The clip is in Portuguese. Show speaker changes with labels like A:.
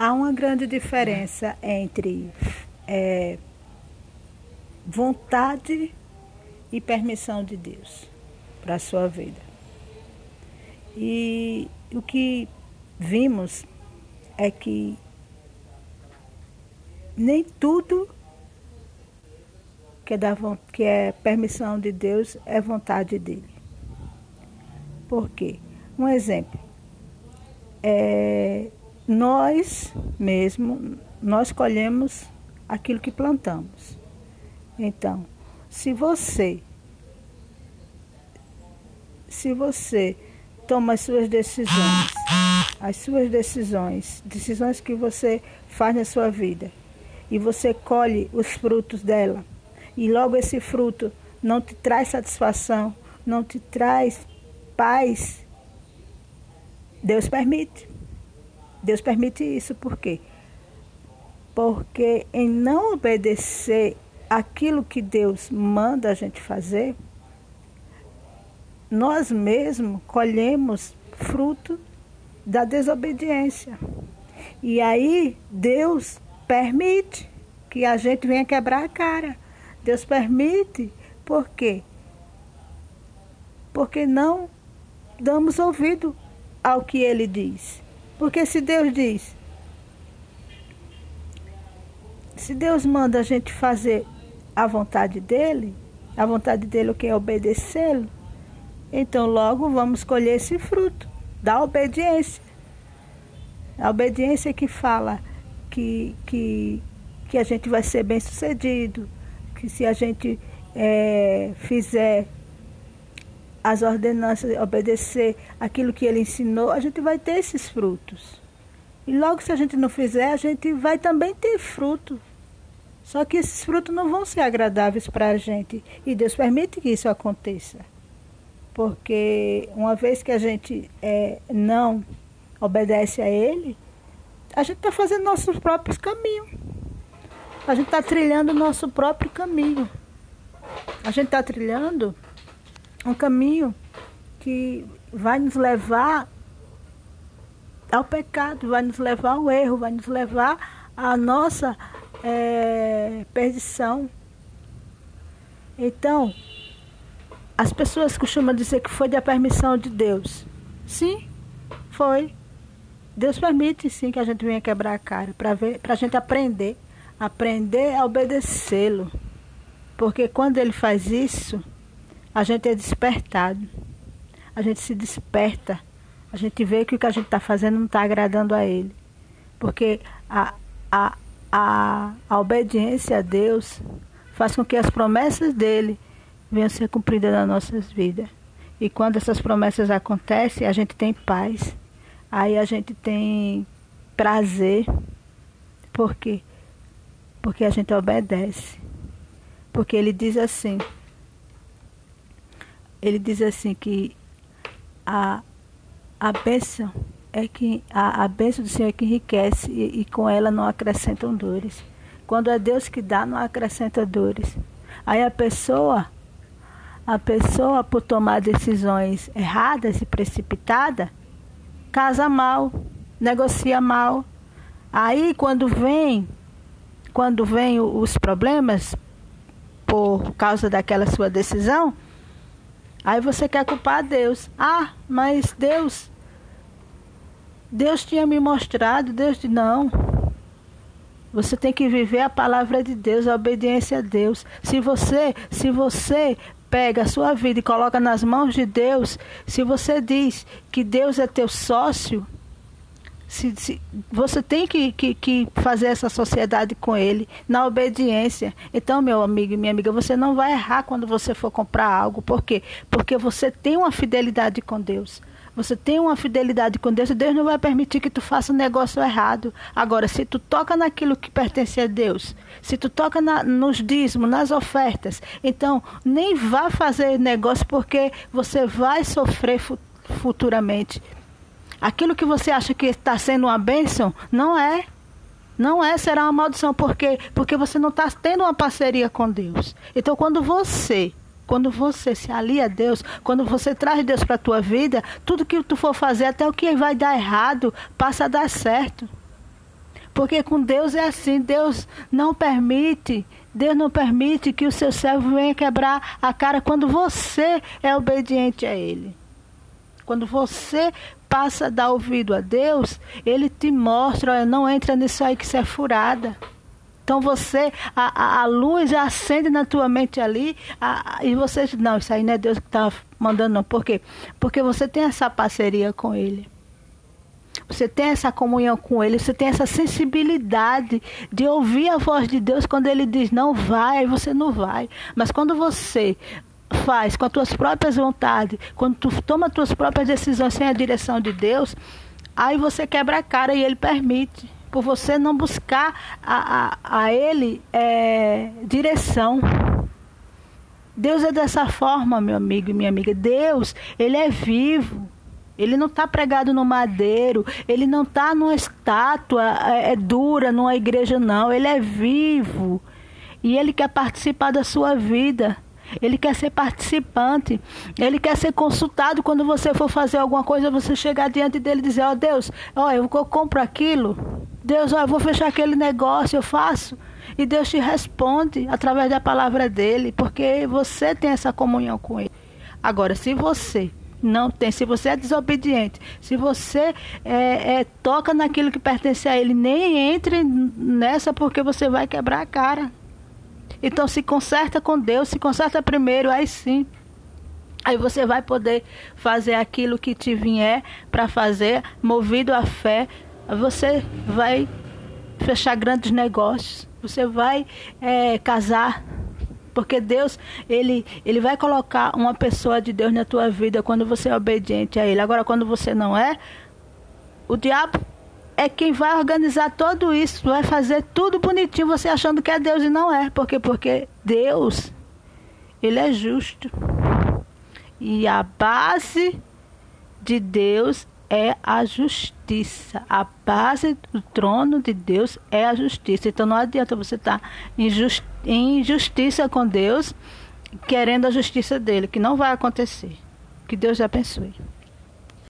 A: há uma grande diferença entre é, vontade e permissão de Deus para a sua vida. E o que vimos é que nem tudo que é, da, que é permissão de Deus é vontade dele. Por quê? Um exemplo. É, nós mesmo, nós colhemos aquilo que plantamos. Então, se você se você toma as suas decisões, as suas decisões, decisões que você faz na sua vida, e você colhe os frutos dela, e logo esse fruto não te traz satisfação, não te traz paz, Deus permite. Deus permite isso por quê? Porque em não obedecer aquilo que Deus manda a gente fazer, nós mesmos colhemos fruto da desobediência. E aí Deus permite que a gente venha quebrar a cara. Deus permite, por quê? Porque não damos ouvido ao que ele diz. Porque se Deus diz, se Deus manda a gente fazer a vontade dele, a vontade dele o que é obedecê-lo, então logo vamos colher esse fruto da obediência. A obediência que fala que, que, que a gente vai ser bem sucedido, que se a gente é, fizer as ordenanças, obedecer aquilo que ele ensinou, a gente vai ter esses frutos. E logo se a gente não fizer, a gente vai também ter fruto. Só que esses frutos não vão ser agradáveis para a gente. E Deus permite que isso aconteça. Porque uma vez que a gente é, não obedece a Ele, a gente está fazendo nossos próprios caminhos. A gente está trilhando o nosso próprio caminho. A gente está trilhando um caminho que vai nos levar ao pecado, vai nos levar ao erro, vai nos levar à nossa é, perdição. Então, as pessoas costumam dizer que foi da permissão de Deus. Sim, foi. Deus permite sim que a gente venha quebrar a cara para a gente aprender, aprender a obedecê-lo. Porque quando ele faz isso, a gente é despertado. A gente se desperta. A gente vê que o que a gente está fazendo não está agradando a Ele. Porque a, a, a, a obediência a Deus faz com que as promessas dele venham a ser cumpridas nas nossas vidas. E quando essas promessas acontecem, a gente tem paz. Aí a gente tem prazer. Por quê? Porque a gente obedece. Porque ele diz assim: ele diz assim que a, a bênção é que a, a bênção do Senhor é que enriquece e, e com ela não acrescentam dores. Quando é Deus que dá, não acrescenta dores. Aí a pessoa, a pessoa por tomar decisões erradas e precipitadas, casa mal, negocia mal. Aí quando vem, quando vem os problemas por causa daquela sua decisão, Aí você quer culpar Deus. Ah, mas Deus. Deus tinha me mostrado, Deus disse, não. Você tem que viver a palavra de Deus, a obediência a Deus. Se você, se você pega a sua vida e coloca nas mãos de Deus, se você diz que Deus é teu sócio, se, se, você tem que, que, que, fazer essa sociedade com ele na obediência. Então, meu amigo e minha amiga, você não vai errar quando você for comprar algo. Por quê? Porque você tem uma fidelidade com Deus. Você tem uma fidelidade com Deus e Deus não vai permitir que tu faça um negócio errado. Agora, se tu toca naquilo que pertence a Deus, se tu toca na, nos dízimos, nas ofertas, então nem vá fazer negócio porque você vai sofrer futuramente. Aquilo que você acha que está sendo uma bênção, não é. Não é, será uma maldição. Por quê? Porque você não está tendo uma parceria com Deus. Então, quando você quando você se alia a Deus, quando você traz Deus para a tua vida, tudo que tu for fazer, até o que vai dar errado, passa a dar certo. Porque com Deus é assim, Deus não permite, Deus não permite que o seu servo venha quebrar a cara quando você é obediente a Ele. Quando você passa a dar ouvido a Deus, Ele te mostra, olha, não entra nisso aí que isso é furada. Então você, a, a, a luz acende na tua mente ali a, e você diz, não, isso aí não é Deus que está mandando não. Por quê? Porque você tem essa parceria com Ele. Você tem essa comunhão com Ele, você tem essa sensibilidade de ouvir a voz de Deus quando Ele diz não vai, aí você não vai. Mas quando você faz com as tuas próprias vontades, quando tu toma as tuas próprias decisões sem a direção de Deus, aí você quebra a cara e Ele permite por você não buscar a, a, a Ele é, direção. Deus é dessa forma, meu amigo e minha amiga. Deus, Ele é vivo. Ele não está pregado no madeiro, ele não está numa estátua é, é, dura, numa igreja, não. Ele é vivo. E ele quer participar da sua vida. Ele quer ser participante. Ele quer ser consultado quando você for fazer alguma coisa, você chegar diante dele e dizer, ó oh, Deus, ó, eu compro aquilo. Deus, ó, eu vou fechar aquele negócio, eu faço. E Deus te responde através da palavra dele, porque você tem essa comunhão com ele. Agora, se você não tem, se você é desobediente, se você é, é, toca naquilo que pertence a ele, nem entre nessa porque você vai quebrar a cara. Então se conserta com Deus, se conserta primeiro, aí sim. Aí você vai poder fazer aquilo que te vier para fazer, movido à fé, você vai fechar grandes negócios, você vai é, casar, porque Deus, ele, ele vai colocar uma pessoa de Deus na tua vida quando você é obediente a Ele. Agora, quando você não é, o diabo é quem vai organizar tudo isso, vai fazer tudo bonitinho, você achando que é Deus e não é. Por quê? Porque Deus, Ele é justo. E a base de Deus é a justiça. A base do trono de Deus é a justiça. Então não adianta você estar tá em injustiça com Deus, querendo a justiça dele, que não vai acontecer. Que Deus já abençoe.